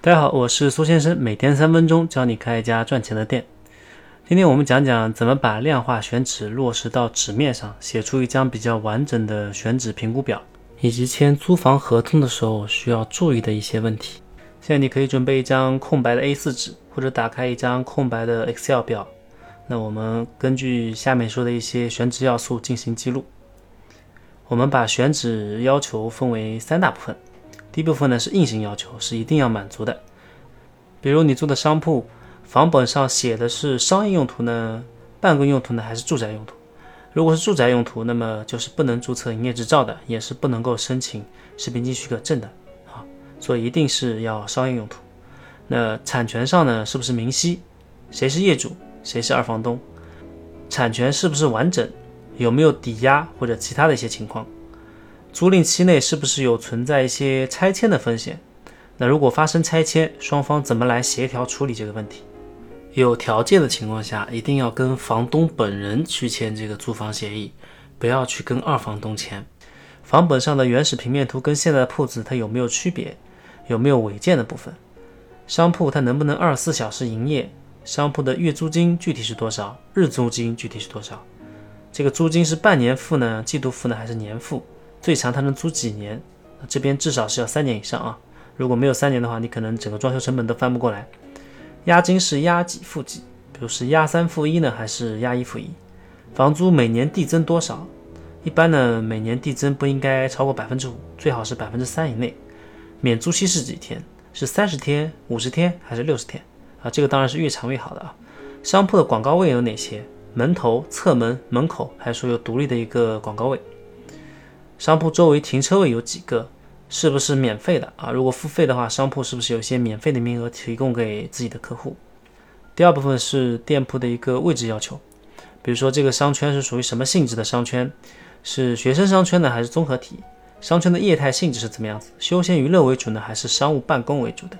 大家好，我是苏先生，每天三分钟教你开一家赚钱的店。今天我们讲讲怎么把量化选址落实到纸面上，写出一张比较完整的选址评估表，以及签租房合同的时候需要注意的一些问题。现在你可以准备一张空白的 A4 纸，或者打开一张空白的 Excel 表。那我们根据下面说的一些选址要素进行记录。我们把选址要求分为三大部分。第一部分呢是硬性要求，是一定要满足的。比如你做的商铺，房本上写的是商业用途呢、办公用途呢，还是住宅用途？如果是住宅用途，那么就是不能注册营业执照的，也是不能够申请食品经许可证的啊。所以一定是要商业用途。那产权上呢，是不是明晰？谁是业主？谁是二房东？产权是不是完整？有没有抵押或者其他的一些情况？租赁期内是不是有存在一些拆迁的风险？那如果发生拆迁，双方怎么来协调处理这个问题？有条件的情况下，一定要跟房东本人去签这个租房协议，不要去跟二房东签。房本上的原始平面图跟现在的铺子它有没有区别？有没有违建的部分？商铺它能不能二十四小时营业？商铺的月租金具体是多少？日租金具体是多少？这个租金是半年付呢？季度付呢？还是年付？最长它能租几年？这边至少是要三年以上啊！如果没有三年的话，你可能整个装修成本都翻不过来。押金是押几付几？比如是押三付一呢，还是押一付一？房租每年递增多少？一般呢，每年递增不应该超过百分之五，最好是百分之三以内。免租期是几天？是三十天、五十天还是六十天？啊，这个当然是越长越好的啊。商铺的广告位有哪些？门头、侧门、门口，还是说有独立的一个广告位？商铺周围停车位有几个？是不是免费的啊？如果付费的话，商铺是不是有一些免费的名额提供给自己的客户？第二部分是店铺的一个位置要求，比如说这个商圈是属于什么性质的商圈？是学生商圈呢，还是综合体？商圈的业态性质是怎么样子？休闲娱乐为主呢，还是商务办公为主的？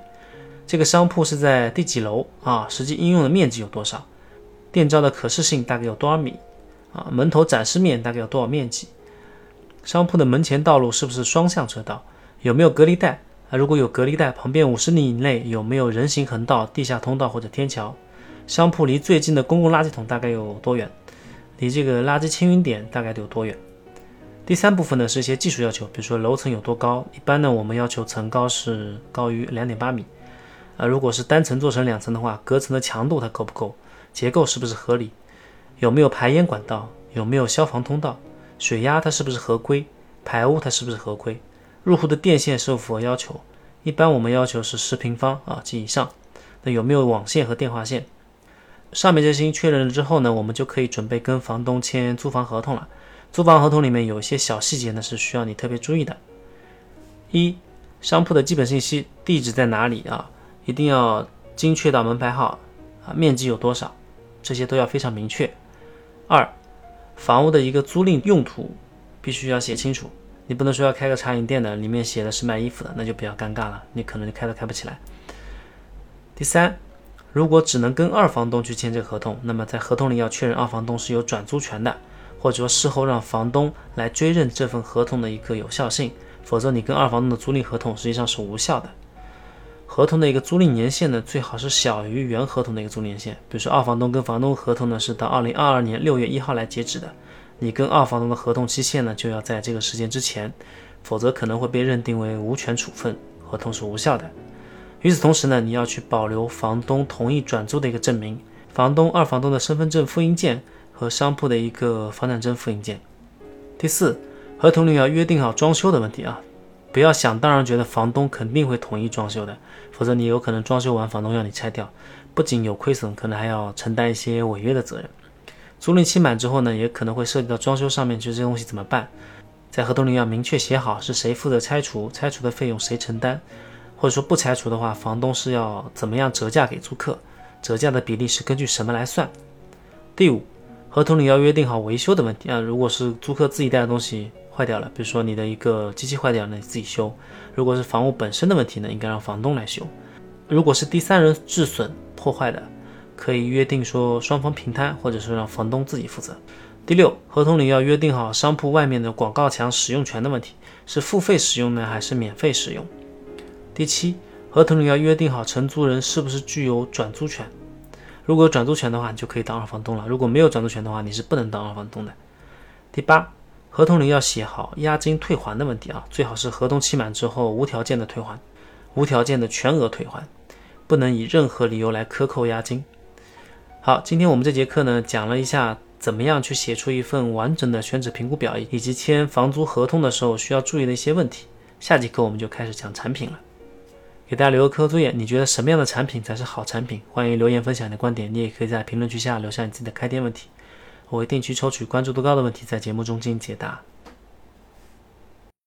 这个商铺是在第几楼啊？实际应用的面积有多少？店招的可视性大概有多少米？啊，门头展示面大概有多少面积？商铺的门前道路是不是双向车道？有没有隔离带啊？如果有隔离带，旁边五十米以内有没有人行横道、地下通道或者天桥？商铺离最近的公共垃圾桶大概有多远？离这个垃圾清运点大概有多远？第三部分呢是一些技术要求，比如说楼层有多高？一般呢我们要求层高是高于两点八米。啊，如果是单层做成两层的话，隔层的强度它够不够？结构是不是合理？有没有排烟管道？有没有消防通道？水压它是不是合规？排污它是不是合规？入户的电线是否符合要求？一般我们要求是十平方啊及以上。那有没有网线和电话线？上面这些确认了之后呢，我们就可以准备跟房东签租房合同了。租房合同里面有一些小细节呢是需要你特别注意的。一、商铺的基本信息，地址在哪里啊？一定要精确到门牌号啊，面积有多少，这些都要非常明确。二、房屋的一个租赁用途必须要写清楚，你不能说要开个茶饮店的，里面写的是卖衣服的，那就比较尴尬了，你可能就开都开不起来。第三，如果只能跟二房东去签这个合同，那么在合同里要确认二房东是有转租权的，或者说事后让房东来追认这份合同的一个有效性，否则你跟二房东的租赁合同实际上是无效的。合同的一个租赁年限呢，最好是小于原合同的一个租赁年限。比如说，二房东跟房东合同呢是到二零二二年六月一号来截止的，你跟二房东的合同期限呢就要在这个时间之前，否则可能会被认定为无权处分，合同是无效的。与此同时呢，你要去保留房东同意转租的一个证明，房东、二房东的身份证复印件和商铺的一个房产证复印件。第四，合同里要约定好装修的问题啊。不要想当然觉得房东肯定会同意装修的，否则你有可能装修完房东要你拆掉，不仅有亏损，可能还要承担一些违约的责任。租赁期满之后呢，也可能会涉及到装修上面，就这些东西怎么办？在合同里要明确写好是谁负责拆除，拆除的费用谁承担，或者说不拆除的话，房东是要怎么样折价给租客，折价的比例是根据什么来算？第五，合同里要约定好维修的问题啊，如果是租客自己带的东西。坏掉了，比如说你的一个机器坏掉了，你自己修；如果是房屋本身的问题呢，应该让房东来修；如果是第三人致损破坏的，可以约定说双方平摊，或者说让房东自己负责。第六，合同里要约定好商铺外面的广告墙使用权的问题，是付费使用呢，还是免费使用？第七，合同里要约定好承租人是不是具有转租权。如果有转租权的话，你就可以当二房东了；如果没有转租权的话，你是不能当二房东的。第八，合同里要写好押金退还的问题啊，最好是合同期满之后无条件的退还，无条件的全额退还，不能以任何理由来克扣押金。好，今天我们这节课呢，讲了一下怎么样去写出一份完整的选址评估表，以及签房租合同的时候需要注意的一些问题。下节课我们就开始讲产品了。给大家留个课后作业，你觉得什么样的产品才是好产品？欢迎留言分享你的观点，你也可以在评论区下留下你自己的开店问题。我会定期抽取关注度高的问题，在节目中进行解答。